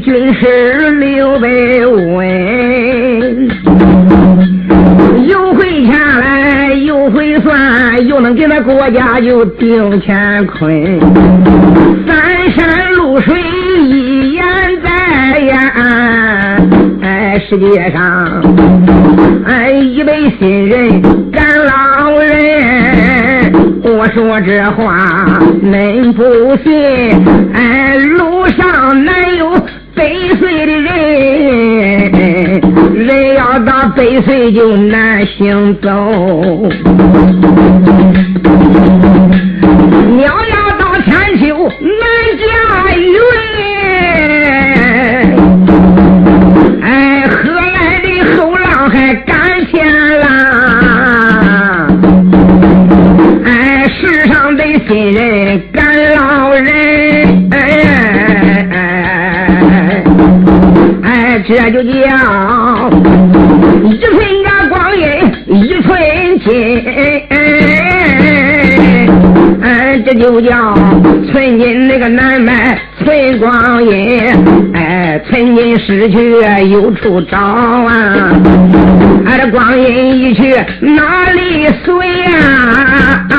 军师刘备温。又会掐来，又会算，又能给那国家就定乾坤，三山露水一言在呀！哎，世界上哎一位新人赶老人，我说这话恁不信？哎，路上哪有百岁的人？人要到百岁就难行走，鸟要到千秋难驾驭。哎，何来的后浪还赶前浪？哎，世上的新人这就叫。一寸光阴一寸金，哎，这就叫寸金那个难买寸光阴，哎，寸金失去有处找啊，哎，这光阴一去哪里随呀？花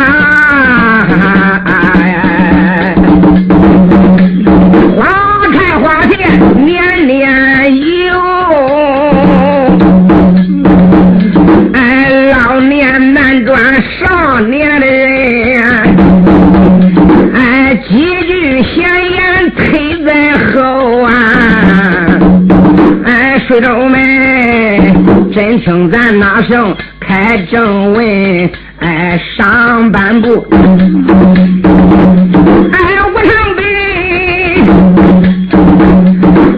听咱那声开正文，哎，上半部，哎，我上北，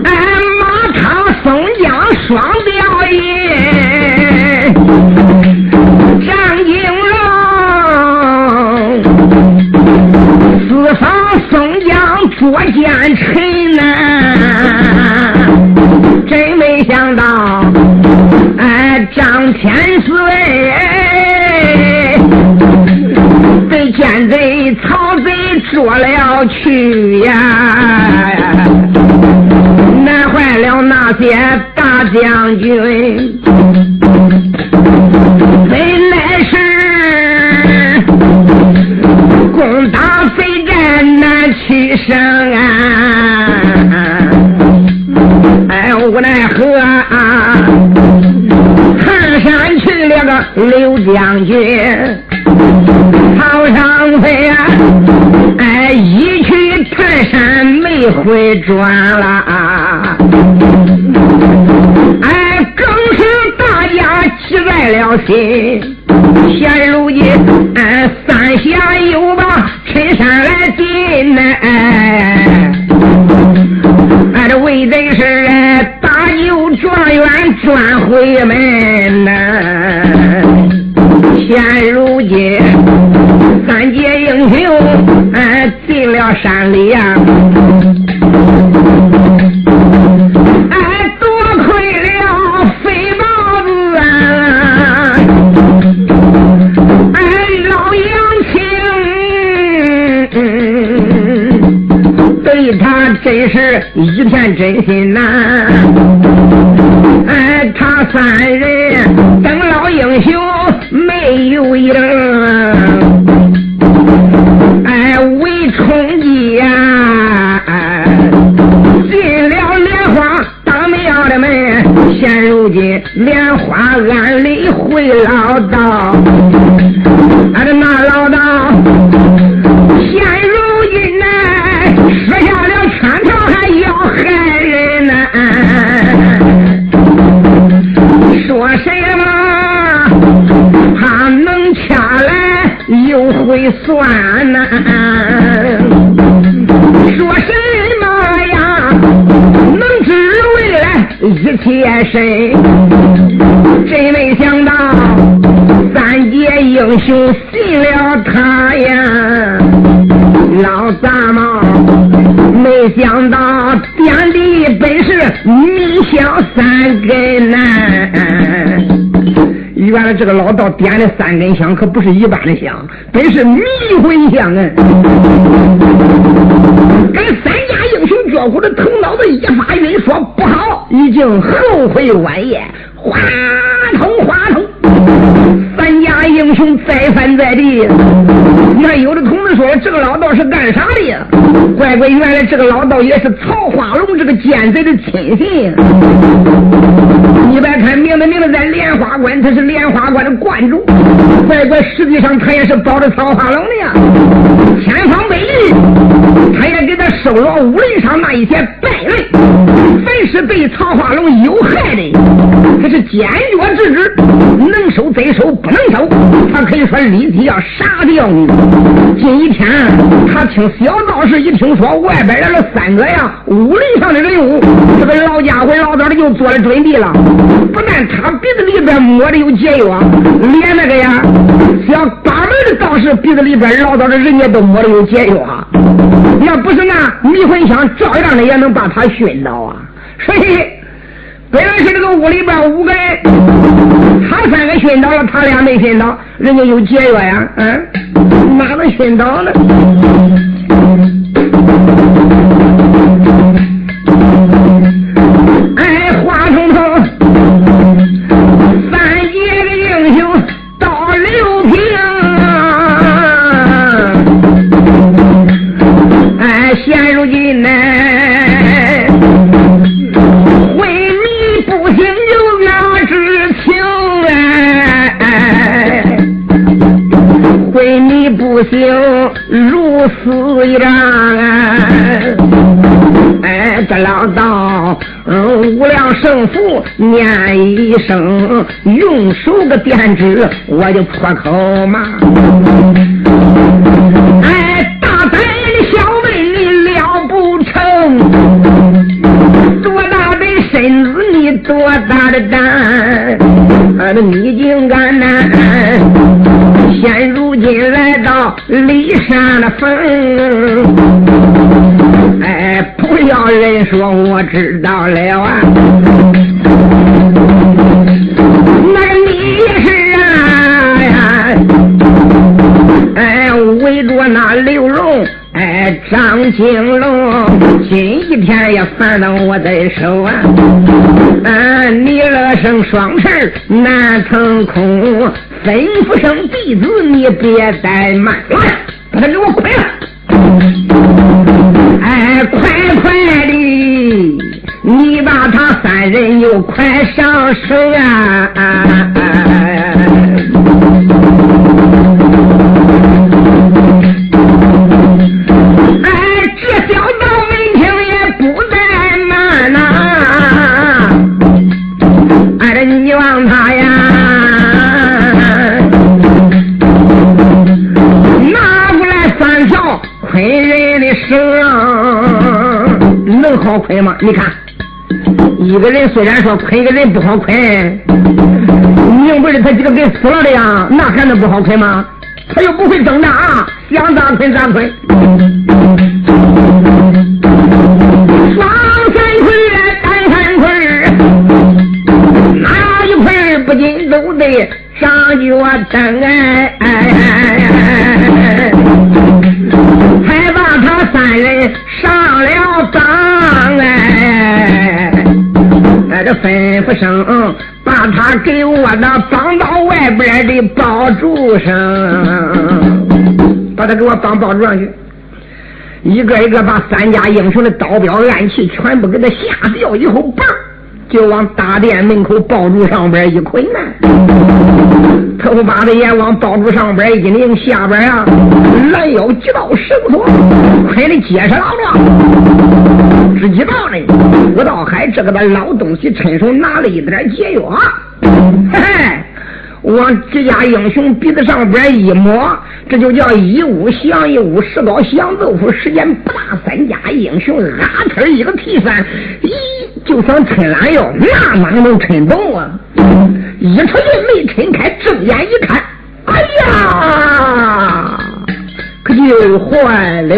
哎，马场松江双雕印，张金龙，四方宋江。捉奸臣呐，真没想到，去呀，难坏了那些大将军，本来是攻打非战。难取胜啊！哎，无奈何啊！唐山去了个刘将军，曹上飞啊！哎，一去泰山没回转了，哎，更是大家急在了心。现如今，俺三峡又把陈山来进呐，俺这为的是大牛状元转回门呐。现如今，三界英雄山里呀。哎多亏了飞豹子啊哎老杨青对他真是一片真心呐。哎他三人等老英雄没有影莲花，庵里回老道，俺的那老道现如今呢，设下了圈套，还要害人呢。说什么？他能掐来又会算呢？说什来一切身？真没想到三界英雄信了他呀！老杂毛，没想到点的本是迷香三根呐！原来这个老道点的三根香可不是一般的香，本是迷魂香啊！跟三家英雄脚骨的头脑子一发晕，说不好，已经后悔晚宴，哗通哗通，三家英雄再翻在地。你看，有的同志说这个老道是干啥的呀？乖乖，原来这个老道也是曹花龙这个奸贼的亲信。你别看名字名字在莲花关，他是莲花关的关主。乖乖，实际上他也是保着曹花龙的呀。千方百计，他也给他收了武林上那一些败类，凡是对曹花龙有害的，他是坚决制止，能收贼收，不能收，他可以说立即要杀掉你。今一天，他听小道士一听说外边来了三个呀武林上的人物，这个老家伙老早的就做了准备了。不但他鼻子里边摸的有解药，连那个呀，小八门的道士鼻子里边老早的人家都摸的有解药啊。要不是那迷魂香，照样的也能把他熏倒啊。所以，本来是这个屋里边五个人，他三个熏倒了，他俩没熏倒，人家有节约呀，嗯，哪能熏倒呢？胜负念一声，用手个点指，我就破口骂。哎，大胆的小妹你了不成？多大的身子你多大的胆？俺的你今来到骊山的坟，哎，不要人说我知道了啊！那个你是啊，哎，围着那刘荣，哎，张金龙，今一天也烦到我的手啊！嗯，你乐生双翅难腾空，吩咐声弟子你别怠慢，了，把他给我捆了！哎，快快的！你把他三人又快上手啊！好捆吗？你看。一个人虽然说捆一个人不好捆，明不是他几个给死了的呀，那还能不好捆吗？他又不会挣扎，想咋捆咋捆。双三捆，单三捆，哪一捆不仅都得上脚蹬哎，还把他三人上了当吩咐声，把他给我的绑到外边的宝柱上，把他给我绑宝柱上去，一个一个把三家英雄的刀镖暗器全部给他下掉以后，嘣，就往大殿门口爆竹上边一捆呐，头把子也往爆竹上边一拧，下边啊拦腰几道绳索，捆的结实牢了。只知道呢，吴道海这个的老东西，趁手拿了一点解药，嘿嘿。往这家英雄鼻子上边一抹，这就叫一屋降一屋，石膏降豆腐。时间不大，三家英雄啊呲一个提伞，咦，就想抻懒腰，那哪能抻动啊？一出去没抻开，睁眼一看，哎呀，可就坏了。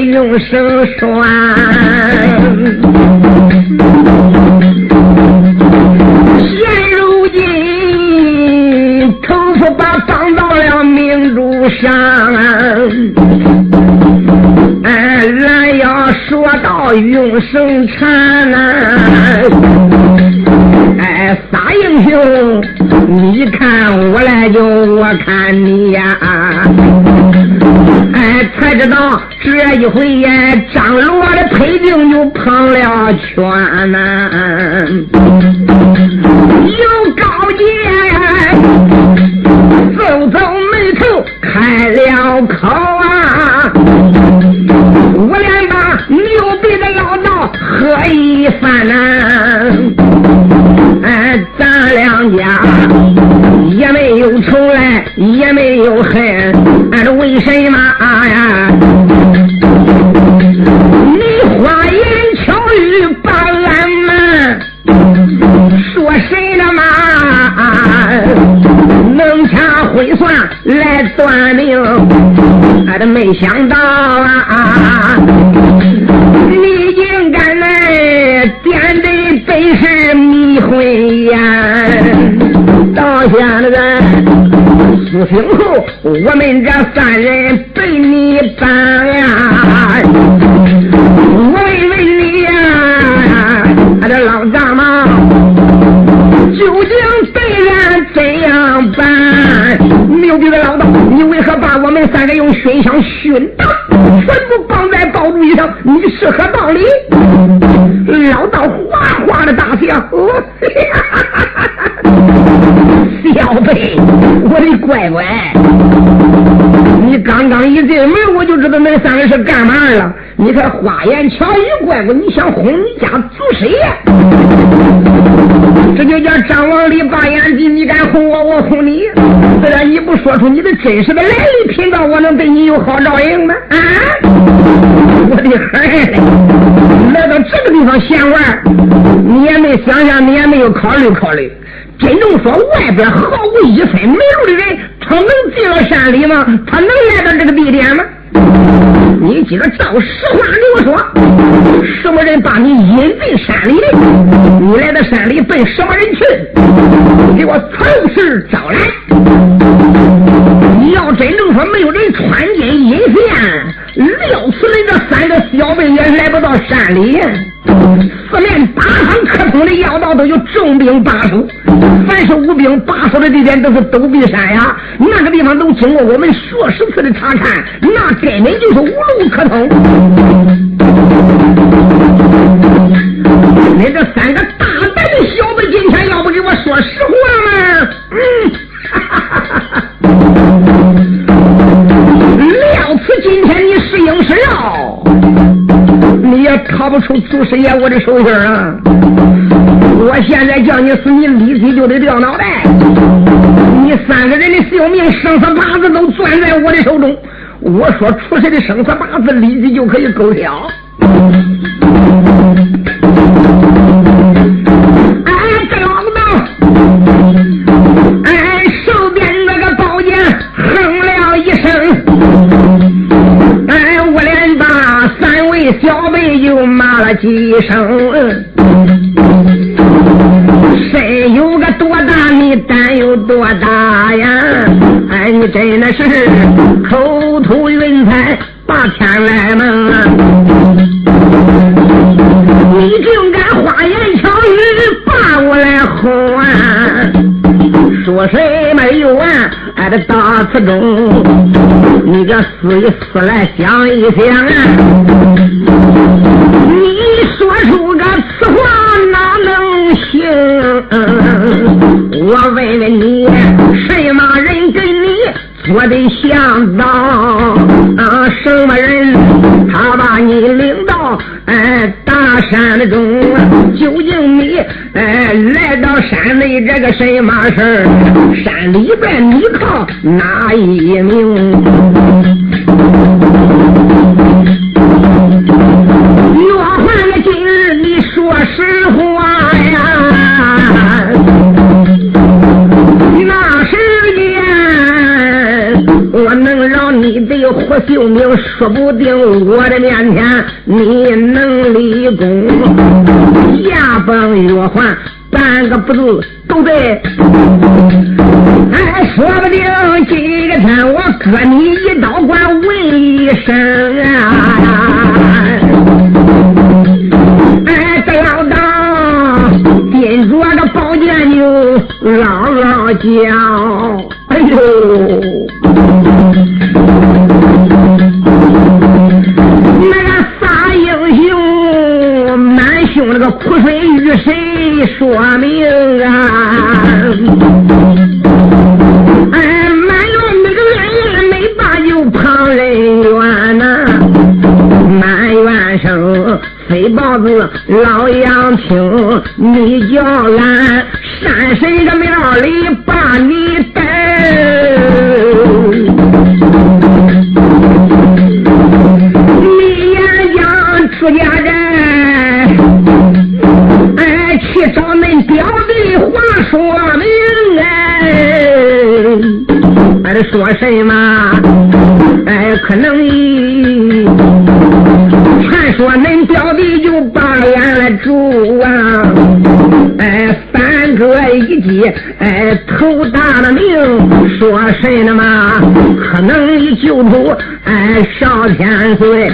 永生拴，现如今头发把绑到了明珠上，哎，俺要说到永生缠没想到啊！你竟敢来点的本是迷魂眼，到现在苏醒后，我们这三人被你办呀！熏香熏的，全部绑在宝柱上？你是何道理？老道哗哗的大笑，小贝，我的乖乖，你刚刚一进门，我就知道那三个是干嘛了。你看花言巧语，乖乖，你想哄你家祖师爷？这就叫张王李八眼睛，你敢哄我，我哄你。虽然你不说出你的真实的来历，贫道我能对你有好照应吗？啊！我的孩儿，来到这个地方闲玩，你也没想想，你也没有考虑考虑。真正说外边毫无一分门路的人，他能进了山里吗？他能来到这个地点吗？你今儿照实话给我说，什么人把你引进山里的？你来到山里奔什么人去？给我从实招来！你要真正说没有人穿金引线，料此人这三个小辈也来不到山里。四面八方可通的要道都有重兵把守，凡是无兵把守的地点都是陡壁山崖，那个地方都经过我们数十次的查看，那根本就是无路可通。你这三个你也逃不出祖师爷我的手心啊！我现在叫你死，你立即就得掉脑袋。你三个人的性命、生死八字都攥在我的手中。我说出谁的生死八字，立即就可以勾销。又骂了几声。谁有个多大，你胆有多大呀？哎，你真的是口吐云彩，把天来蒙啊！你竟敢花言巧语把我来哄啊！说谁没有啊？哎，这大词中，你个思一思来想一想啊！你说出个此话哪能行？我问问你，什么人给你做的向导？啊，什么人他把你领到哎山里中？究竟你哎来到山内这个什么事儿？山里边你靠哪一名？的活性命，说不定我的面前你能立功。下崩月还，半个不字都对。哎，说不定今个天我割你一刀，管问一声啊！哎，这老道盯着个宝剑就嗷嗷叫，哎呦！那个苦水与谁说明啊？哎，满院那个人没把就旁人怨呐，满院生飞豹子老杨听，你叫俺山神的庙里把你带。恁表弟话说明哎，俺这说什么？哎，可能一传说恁表弟就把俺来住啊，哎，三哥一计，哎，头大了命，说什么？可能一救出，哎，少天岁。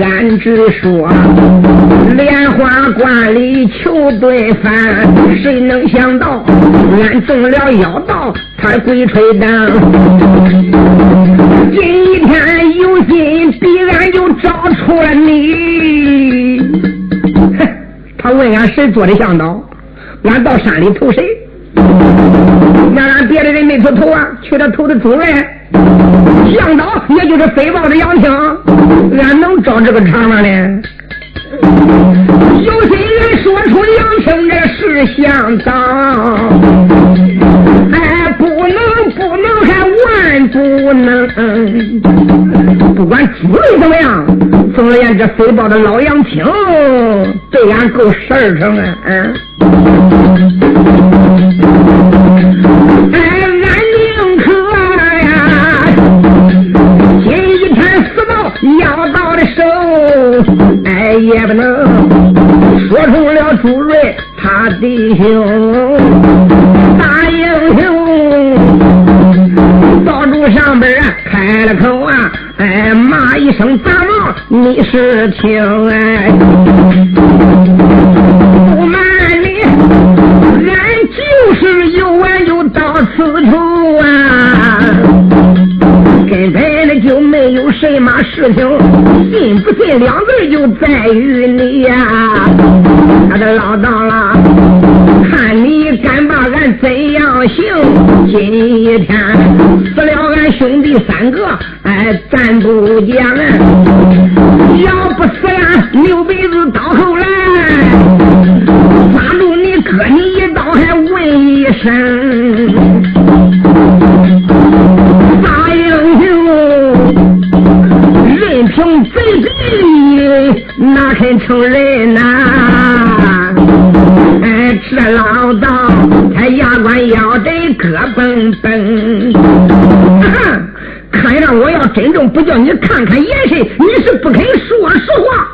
俺只说莲花观里求顿饭，谁能想到俺中了妖道，他鬼吹灯。今天有心必然就找出了你，哼他问俺谁做的向导，俺到山里投谁？那俺别的人没出头啊，去他投的主人向导，也就是飞豹的杨青，俺能找这个茬吗呢？有心人说出杨青这是向导，哎，不能不能还万不能，不管主人怎么样，总而言之，飞豹的老杨青对俺够十二成啊，嗯。也不能。说出了朱瑞他弟兄大英雄，道主上边啊开了口啊，哎，骂一声大王，你是听哎，事情，信不信两字就在于你呀、他的老道了，看你敢把俺怎样行？今天死了俺兄弟三个，哎，咱不讲。要不死呀，刘备子到后来抓住你割你一刀，还问一声任凭贼贼哪肯承认呐？哎，这老道他牙关咬得咯嘣嘣。看样，我要真正不叫你看看眼神，你是不肯说实话。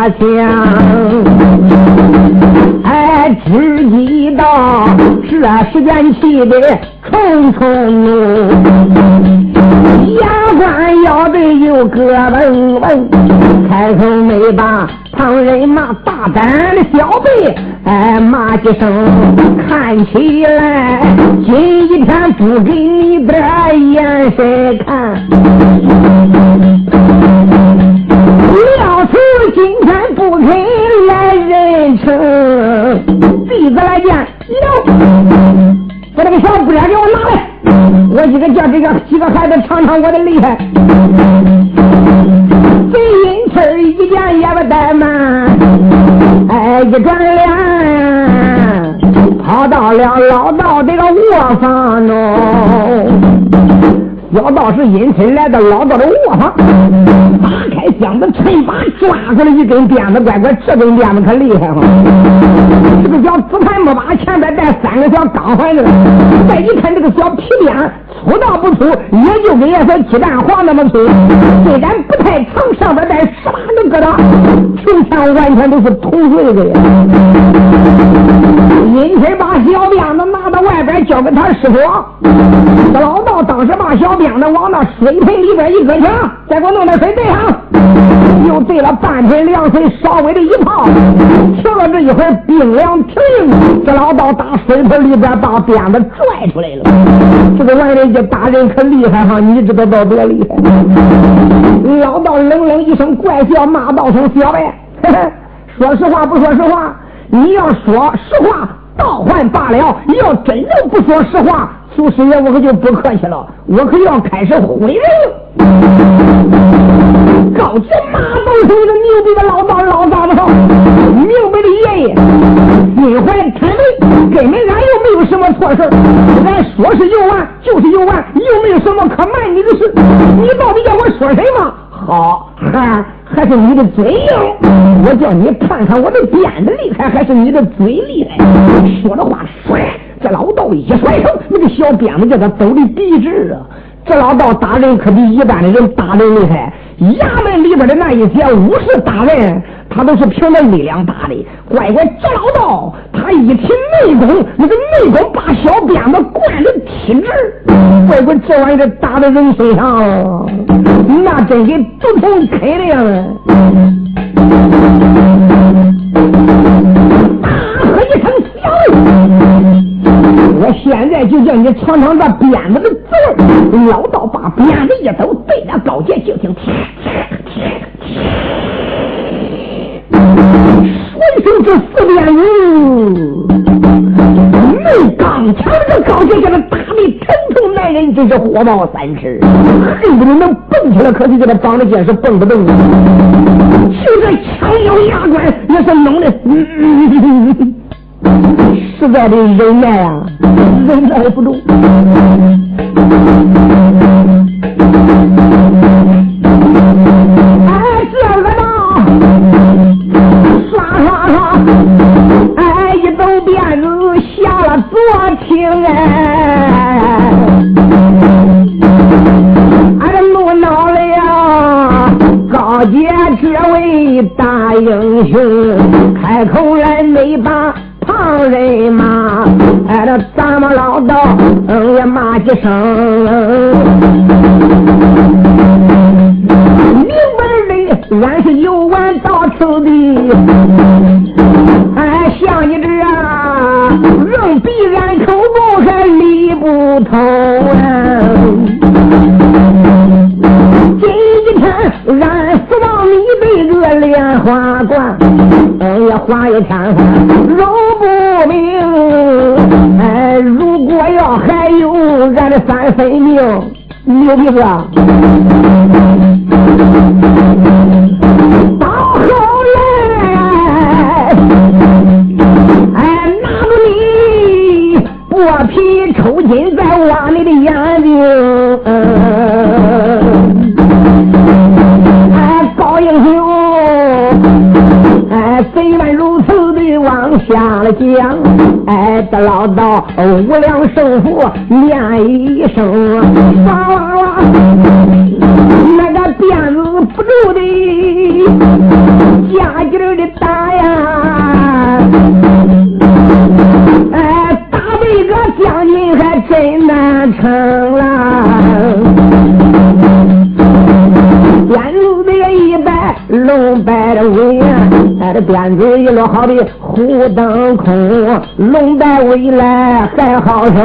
说讲，哎，只记到这时间气得冲冲怒，牙关咬得又咯嘣嘣，开口没把旁人骂大胆的小辈，哎，骂几声，看起来今一天不给你点眼神看。我的厉害。贼阴气一点也不怠慢，哎，一转脸跑到了老道这个卧房中。小道士阴森来到老道的卧房，打开箱子，趁把抓出来一根鞭子，乖乖，这根鞭子可厉害哈！这个小紫檀木把前边带三个小钢环子，再一看这个小皮鞭，粗到不粗，也就跟那小鸡蛋黄那么粗，虽然不太长，上边带十八个疙瘩，球前完全都是铜碎的呀！阴森把小鞭子拿到外边，交给他师傅，这老道当时把小。鞭子往那水盆里边一搁上，再给我弄点水兑上，又兑了半盆凉水，稍微的一泡，停了这一会儿冰凉平硬，这老道打水盆里边把鞭子拽出来了。这个玩意儿一打人可厉害哈，你知道到多厉害？老道冷冷一声怪笑，骂道声小白，说实话不说实话？你要说实话，倒还罢了；你要真的不说实话。祖师爷，我可就不客气了，我可要开始毁人了。高级马都是一个牛逼的老道老道子，明白的爷爷，心怀坦白，根本俺又没有什么错事俺说是游玩就是游玩，又没有什么可瞒你的事。你到底叫我说什么？好，还还是你的嘴硬。我叫你看看我的鞭子厉害，还是你的嘴厉害？说的话甩。这老道一甩手，那个小鞭子叫他走的笔直啊！这老道打人可比一般的人打人厉害。衙门里边的那一些武士打人，他都是凭着力量打的。乖乖，这老道他一提内功，那个内功把小鞭子灌的体直。乖乖，这玩意儿打在人身上，那真给毒虫啃的样现在就叫你尝尝这鞭子的滋味。老道把鞭子一抖，对着高杰就听，说一声这四鞭子，没刚强的高杰叫他打的疼痛难忍，真是火冒三尺，恨不得能蹦起来，可惜给他绑的结实，蹦不动。就这枪咬牙关，也是弄的。实在的忍耐啊，忍耐不住。哎，这个嘛，刷刷刷，哎，一抖辫子下了多轻哎，嗯牛鼻子，到后来，哎，拿着你剥皮抽筋，在挖你的眼睛，哎，高英雄。哎，虽然如此的往下了讲，哎，这老道无量寿佛念一声，的加劲儿的打呀，哎，打这个将军还真难成了。鞭子的一摆，龙摆的尾呀，哎，这鞭子一落，好比虎灯空，龙摆尾来还好说，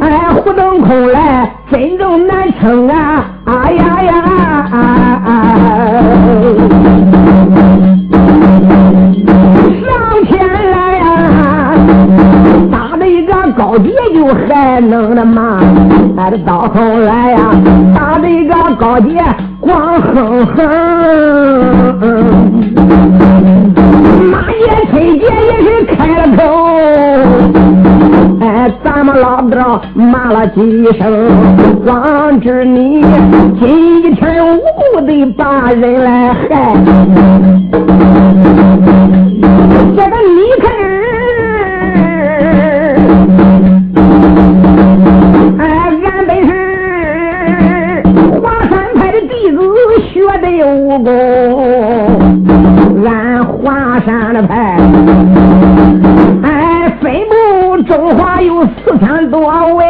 哎，虎灯空来真正难成啊！哎呀呀！上前来呀打了一个高低就还能那嘛哎到头来呀打了一个高低光哼哼。马也推荐也是开了口。哎，咱们老道骂了几声，光知你今天无辜的把人来害。这个李克儿，哎，俺本是华山派的弟子，学的武功，俺华山的派。有四千多位，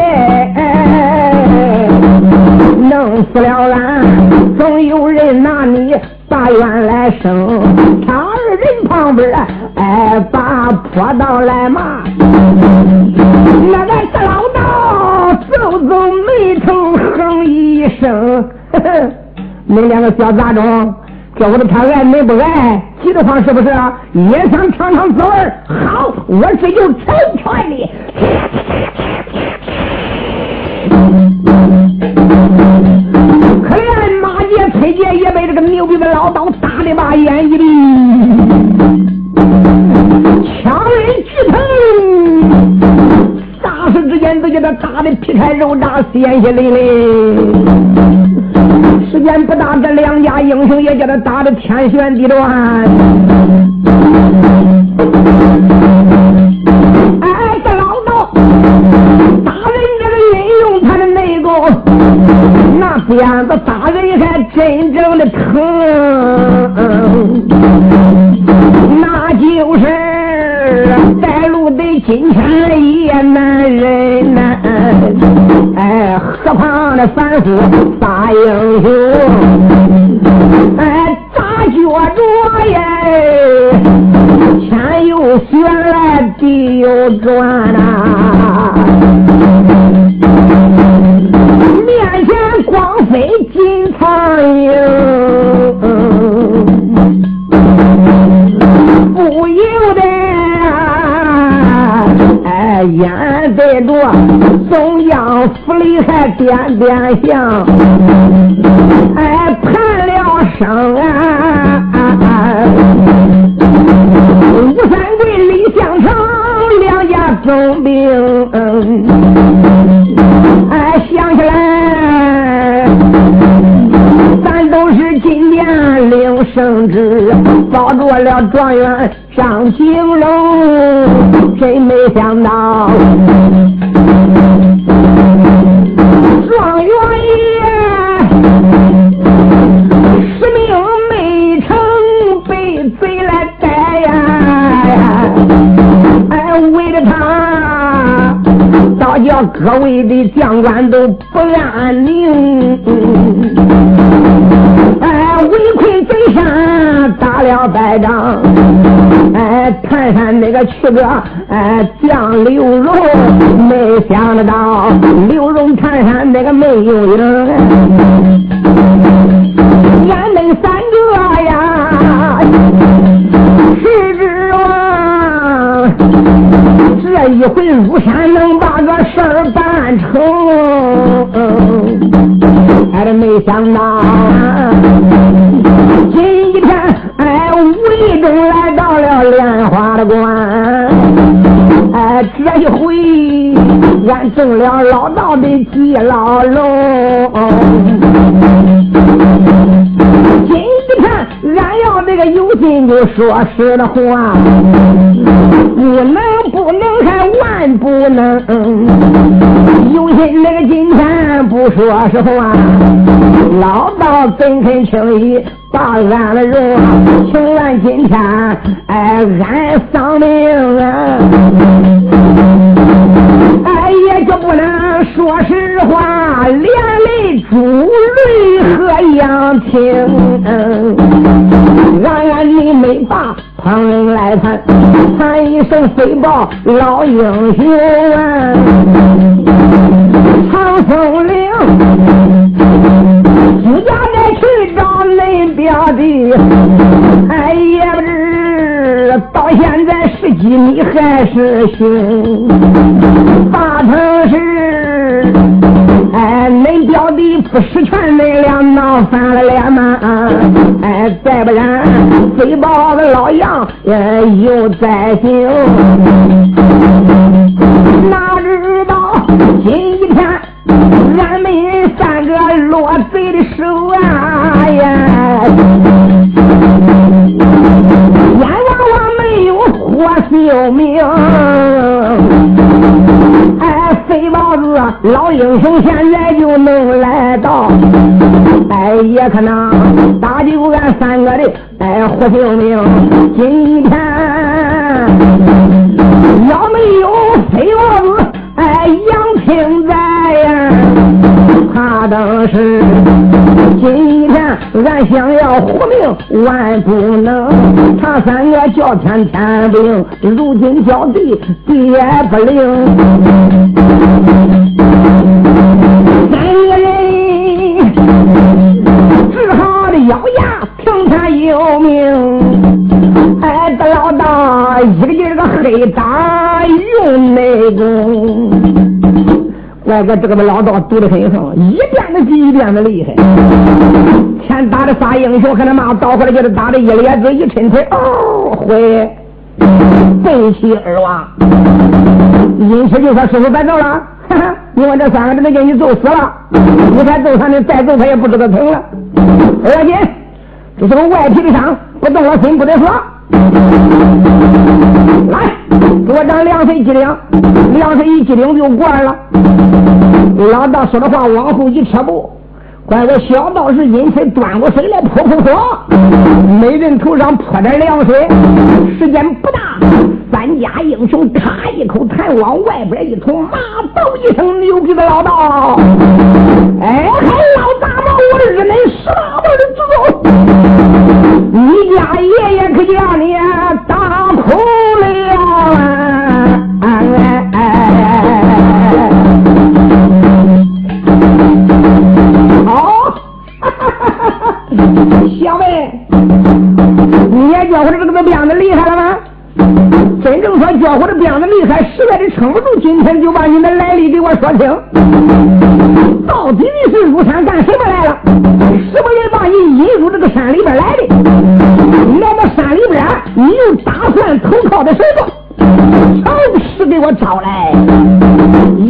弄死了俺，总有人拿你把冤来生。他二人旁边，哎，把坡道来骂，那个是老道皱皱眉头，哼一声，呵呵。你两个小杂种，叫我的他爱你不爱，急得慌是不是？也想尝尝滋味好，我这就成全你。可怜马杰、崔杰也被这个牛逼的老道打的把眼一闭，枪刃巨疼，霎时之间都叫他打的皮开肉绽、鲜血淋漓。时间不大，这两家英雄也叫他打的天旋地转。鞭子打人还真正的疼，那就是带路的金钱也难忍呐。哎，河旁的凡夫大英雄，哎，咋觉着耶？天又旋来，地又转呐，点点香，哎，盼了生啊！吴三桂、李相成两家总兵，哎，想起来，咱都是今年领圣旨，保住了状元上金龙，真没想到。所谓的将官都不安宁。哎，围困贼山，打了败仗。哎，泰山那个去个哎将刘荣，没想得到刘荣泰山那个没有影。回入山能把个事儿办成，哎，没想到今天。哎，无意中来到了莲花的关，哎，这一回俺中了老道的计牢笼。今天俺要这个有心就说实话，你们不能，有心那个今天不说实话，老道怎肯轻易？把俺的肉，请俺今天哎，俺丧命啊！哎，也就不能说实话，连累朱瑞和杨青。俺俺你没把旁人来谈，喊一声飞报老英雄啊！长风岭，朱家再去找。恁表弟，哎也不知到现在十几你还是行，大城市。儿。哎，恁表弟不识劝，恁俩闹翻了脸吗？哎，再不然，飞豹子老杨又在行。哪知道今天俺们三个落贼的手啊呀！阎王我没有活性命。老英雄现在就能来到，哎，也可能打救俺三个的哎活性命。今天要没有飞王子哎杨平在呀，当时今天俺想要活命万不能。他三个叫天天不应，如今叫地地也不灵。三个人只好的咬牙听他有命。哎，这老大一个劲儿个黑打用内功，外个这个老道赌的很横，一遍的比一遍的厉害。前打的仨英雄，和他妈倒回来，给他打的一咧子，一抻腿，哦，回背起而亡。因此就说师傅白走了。哈 哈你问这三个，都给你揍死了！你再揍他，你再揍他也不知道疼了。二姐，这是个外皮的伤，不动了心不得说。来，给我长两岁机灵，两岁一机灵就过来了。老大说的话往后一撤步。怪我小道士因此端过水来泼泼泼，每人头上泼点凉水，时间不大，三家英雄咔一口痰往外边一吐，骂道一声牛逼的老道，哎，还老大毛，我日恁十八辈的祖宗，你家爷爷可叫你打哭了。小妹，你也叫我的这个鞭子厉害了吗？真正说叫我的鞭子厉害，实在的撑不住，今天就把你的来历给我说清。到底你是入山干什么来了？什么人把你引入这个山里边来的？来到山里边，你又打算投靠的谁不？常时给我招来，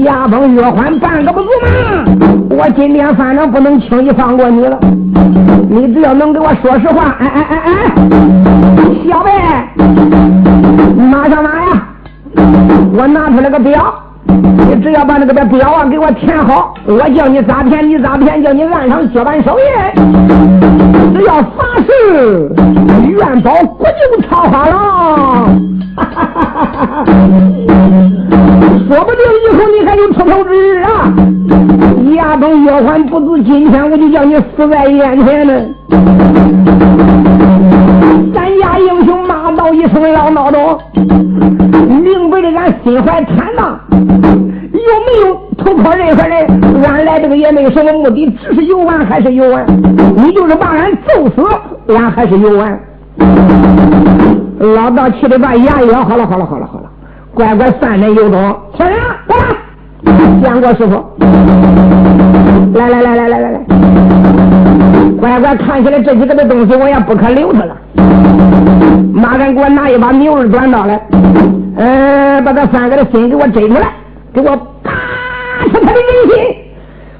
牙崩月欢半个不足吗！我今天反正不能轻易放过你了。你只要能给我说实话，哎哎哎哎，小贝，马上拿呀！我拿出来个表，你只要把那个表啊给我填好，我叫你咋填你咋填，叫你按上接板手印，只要发誓，元宝国就超发了。哈哈哈哈哈！说不定以后你还有出头之日啊！牙崩月还不止，今天我就叫你死在眼前呢！咱家英雄骂道一声老孬种，明白的俺心怀坦荡，有没有投靠任何人？俺来这个也没有什么目的，只是游玩还是游玩？你就是把俺揍死，俺还是游玩。老道气的把牙咬，好了好了好了好了，乖乖三人有种，起来，过来，见过师傅，来来来来来来来，乖乖看起来这几个的东西我也不可留他了，马上给我拿一把牛肉短刀来，嗯，把他三个的心给我摘出来，给我拔出他的人心。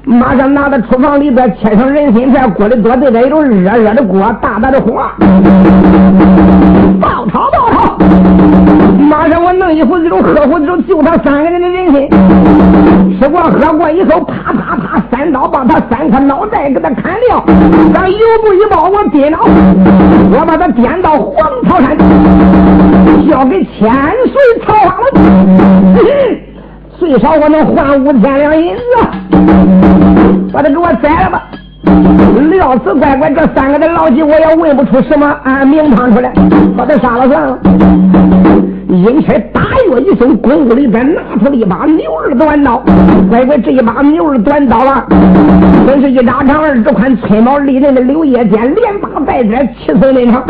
马上拿到厨房里边，切成人心片，锅里多对着一种热热的锅，大大的火，爆炒爆炒。马上我弄一壶这种喝壶这种，救他三个人的人参，吃过喝过以后，啪啪啪，三刀把他三颗脑袋给他砍掉，让油布一包，我颠倒，我把他颠到黄草山，交给千岁曹花了。最少我能换五千两银子，把他给我宰了吧！料子乖乖，这三个的老几我也问不出什么啊名堂出来，把他杀了算了。阴差大约一声，公屋里边拿出了一把牛耳短刀，乖乖这一把牛耳短刀啊，真是一扎长二指宽，寸毛利刃的柳叶尖，连拔带剪，七寸那长。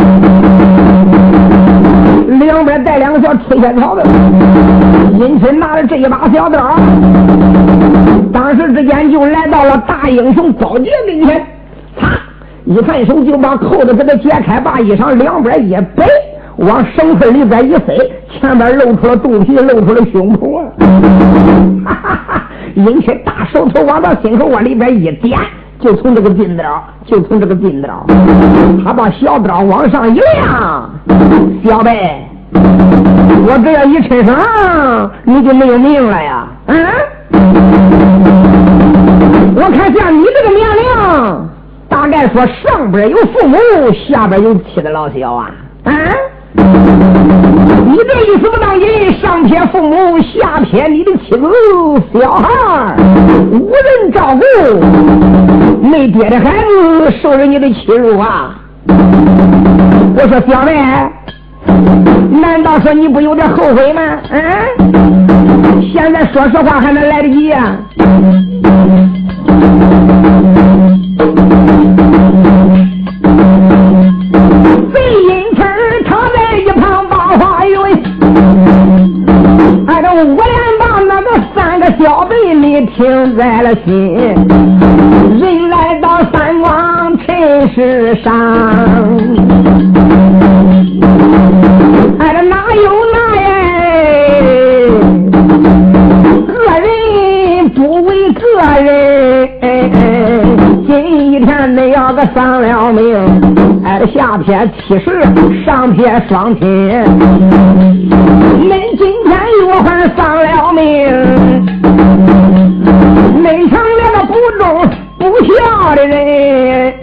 两边带两个小吹线草的，阴差拿着这一把小刀，当时之间就来到了大英雄高杰跟前，啪，一反手就把扣子给他解开，把衣裳两边一摆，往绳子里边一塞，前边露出了肚皮，露出了胸脯！哈哈哈！殷切大手头往他心口窝里边一点，就从这个近刀，就从这个近刀，他把小刀往上一亮，小贝。我只要一抻手，你就没有命了呀！嗯，我看像你这个年龄，大概说上边有父母，下边有妻子老小啊！啊，你这意思不当真？上撇父母，下撇你的妻子小孩，无人照顾，没爹的孩子受人家的欺辱啊！我说小妹。难道说你不有点后悔吗？嗯，现在说实话还能来得及呀？小辈你听在了心，人来到三光尘世上。哎，这哪有那耶？恶人不为个人，哎哎今一天你要个丧了命，哎，下撇七十，上撇双亲，恁今天又还丧了命，不孝的人。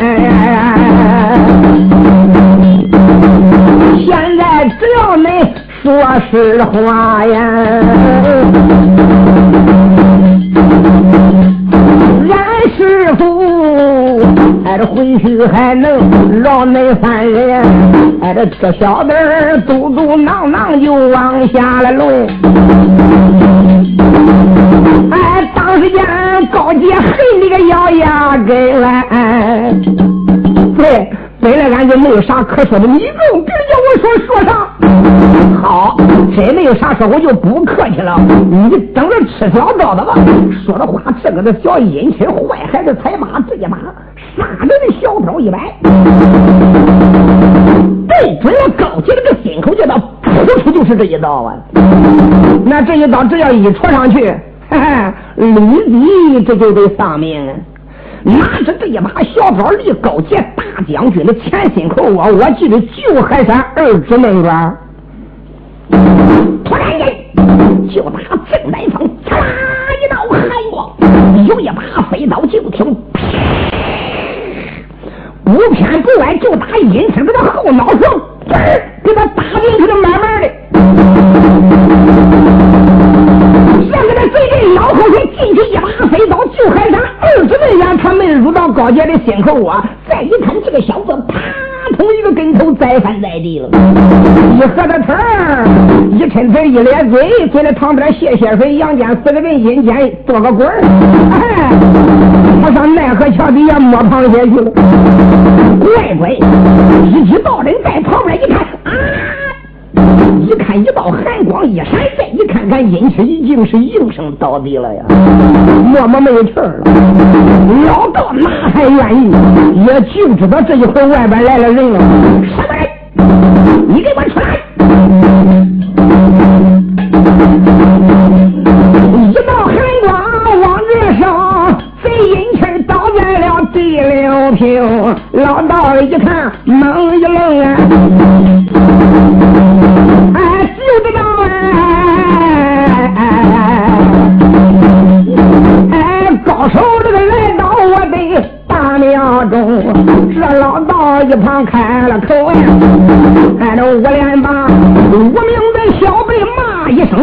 现在只要你说实话呀，俺师傅哎这回去还能饶恁三人，哎这这小子嘟嘟囔囔就往下了抡，哎当时间高杰恨你个咬牙根来，对。本来俺就没有啥可说的，你更别叫我说说啥。好，真没有啥说，我就不客气了。你等着吃小刀子吧。说的话，这个的小阴亲坏孩子，才把这一把杀人的小刀一摆，对准了高杰这心口，叫他扑出就是这一刀啊。那这一刀只要一戳上去，立即这就得丧命啊。拿着这一把小刀立高杰大将军的前心口窝，我记得就还算二指那段。突然间，就打正南方，嚓啦一道寒光，有一把飞刀就停，不偏不歪就打阴身给他后脑勺，给他打进去的慢慢的。随着脑后头进去一把飞刀，就还差二十分远，他没入到高杰的心口窝。再一看，这个小子啪，通一个跟头栽翻在地了。一合着腿，一抻腿，一咧嘴，在那旁边泄泄水，阳间死个人，阴间做个鬼儿。哎，我上奈何桥底下摸螃蟹去了。乖乖，一举到人，在旁边一看！一看一道寒光一闪，再一看看阴气已经是应声倒地了呀，默默没气儿了。老道哪还愿意？也就知道这一会外边来了人了。什么人？你给我出来！一道寒光往这上，贼阴气倒在了地六平。老道一看，猛一愣啊！开了口呀，哎，这五连把无名的小辈骂一声，